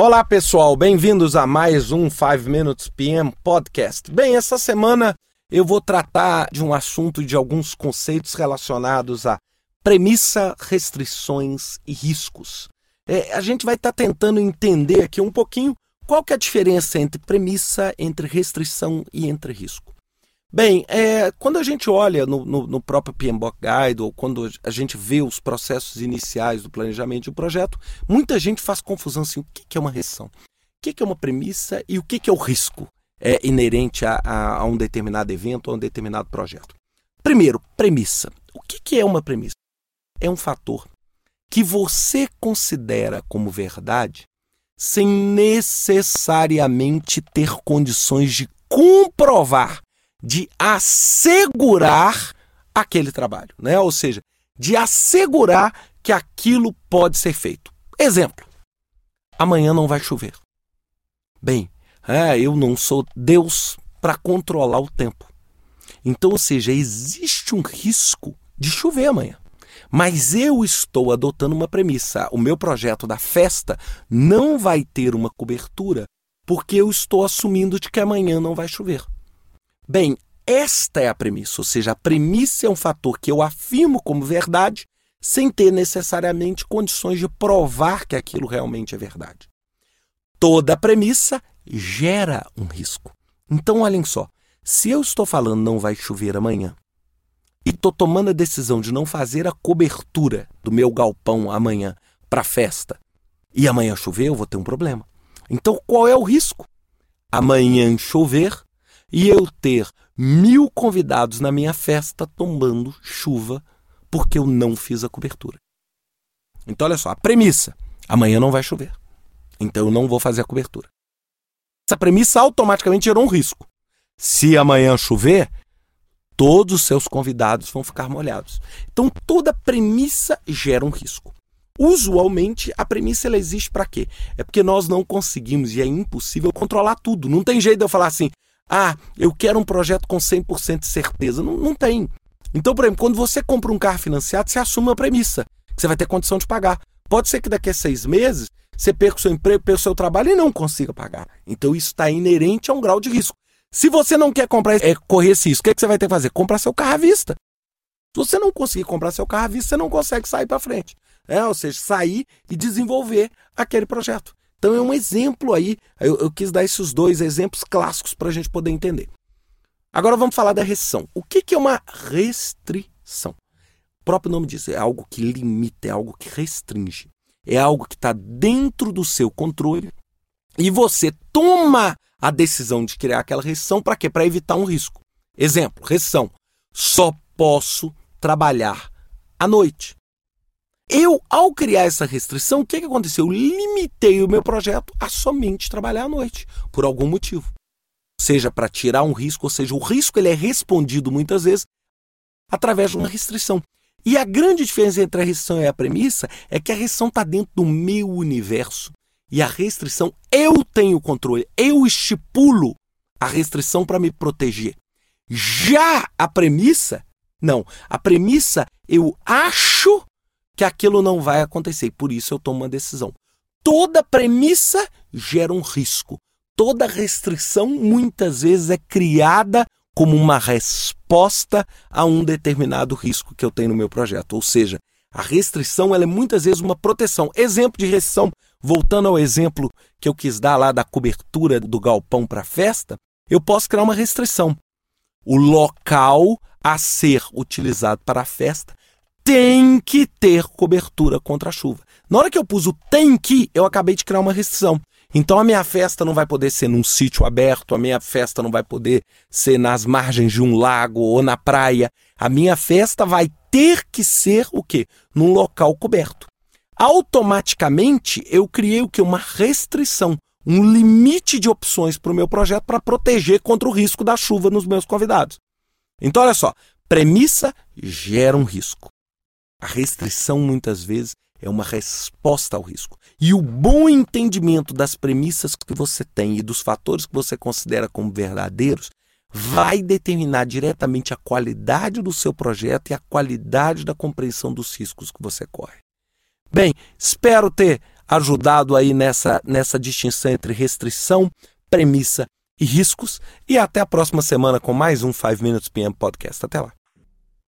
Olá pessoal, bem-vindos a mais um 5 Minutes PM Podcast. Bem, essa semana eu vou tratar de um assunto de alguns conceitos relacionados a premissa, restrições e riscos. É, a gente vai estar tá tentando entender aqui um pouquinho qual que é a diferença entre premissa, entre restrição e entre risco. Bem, é, quando a gente olha no, no, no, próprio PMBOK Guide ou quando a gente vê os processos iniciais do planejamento de um projeto, muita gente faz confusão assim, o que é uma restrição? O que é uma premissa e o que é o risco é, inerente a, a, a um determinado evento ou a um determinado projeto? Primeiro, premissa. O que é uma premissa? É um fator que você considera como verdade sem necessariamente ter condições de comprovar de assegurar aquele trabalho, né? Ou seja, de assegurar que aquilo pode ser feito. Exemplo: amanhã não vai chover. Bem, é, eu não sou Deus para controlar o tempo. Então, ou seja, existe um risco de chover amanhã. Mas eu estou adotando uma premissa. O meu projeto da festa não vai ter uma cobertura porque eu estou assumindo de que amanhã não vai chover. Bem, esta é a premissa, ou seja, a premissa é um fator que eu afirmo como verdade sem ter necessariamente condições de provar que aquilo realmente é verdade. Toda premissa gera um risco. Então, olhem só, se eu estou falando não vai chover amanhã e estou tomando a decisão de não fazer a cobertura do meu galpão amanhã para a festa e amanhã chover, eu vou ter um problema. Então, qual é o risco? Amanhã chover e eu ter mil convidados na minha festa tomando chuva porque eu não fiz a cobertura. Então, olha só, a premissa: amanhã não vai chover. Então, eu não vou fazer a cobertura. Essa premissa automaticamente gerou um risco. Se amanhã chover, todos os seus convidados vão ficar molhados. Então, toda premissa gera um risco. Usualmente, a premissa ela existe para quê? É porque nós não conseguimos e é impossível controlar tudo. Não tem jeito de eu falar assim: ah, eu quero um projeto com 100% de certeza. Não, não tem. Então, por exemplo, quando você compra um carro financiado, você assume uma premissa, que você vai ter condição de pagar. Pode ser que daqui a seis meses você perca o seu emprego, perca o seu trabalho e não consiga pagar. Então, isso está inerente a um grau de risco. Se você não quer comprar, é, correr esse risco, o que, é que você vai ter que fazer? Comprar seu carro à vista. Se você não conseguir comprar seu carro à vista, você não consegue sair para frente. É, ou seja, sair e desenvolver aquele projeto. Então é um exemplo aí. Eu, eu quis dar esses dois exemplos clássicos para a gente poder entender. Agora vamos falar da restrição. O que, que é uma restrição? O próprio nome diz, é algo que limita, é algo que restringe. É algo que está dentro do seu controle e você toma a decisão de criar aquela restrição para quê? Para evitar um risco. Exemplo, restrição. Só posso trabalhar à noite. Eu, ao criar essa restrição, o que, que aconteceu? Eu limitei o meu projeto a somente trabalhar à noite, por algum motivo. Seja para tirar um risco, ou seja, o risco ele é respondido muitas vezes através de uma restrição. E a grande diferença entre a restrição e a premissa é que a restrição está dentro do meu universo. E a restrição, eu tenho controle, eu estipulo a restrição para me proteger. Já a premissa, não. A premissa, eu acho que aquilo não vai acontecer. E por isso eu tomo uma decisão. Toda premissa gera um risco. Toda restrição muitas vezes é criada como uma resposta a um determinado risco que eu tenho no meu projeto. Ou seja, a restrição ela é muitas vezes uma proteção. Exemplo de restrição, voltando ao exemplo que eu quis dar lá da cobertura do galpão para a festa, eu posso criar uma restrição. O local a ser utilizado para a festa tem que ter cobertura contra a chuva. Na hora que eu pus o tem que, eu acabei de criar uma restrição. Então a minha festa não vai poder ser num sítio aberto, a minha festa não vai poder ser nas margens de um lago ou na praia. A minha festa vai ter que ser o quê? Num local coberto. Automaticamente eu criei o que? Uma restrição, um limite de opções para o meu projeto para proteger contra o risco da chuva nos meus convidados. Então, olha só, premissa gera um risco. A restrição, muitas vezes, é uma resposta ao risco. E o bom entendimento das premissas que você tem e dos fatores que você considera como verdadeiros vai determinar diretamente a qualidade do seu projeto e a qualidade da compreensão dos riscos que você corre. Bem, espero ter ajudado aí nessa, nessa distinção entre restrição, premissa e riscos. E até a próxima semana com mais um 5 Minutes PM Podcast. Até lá.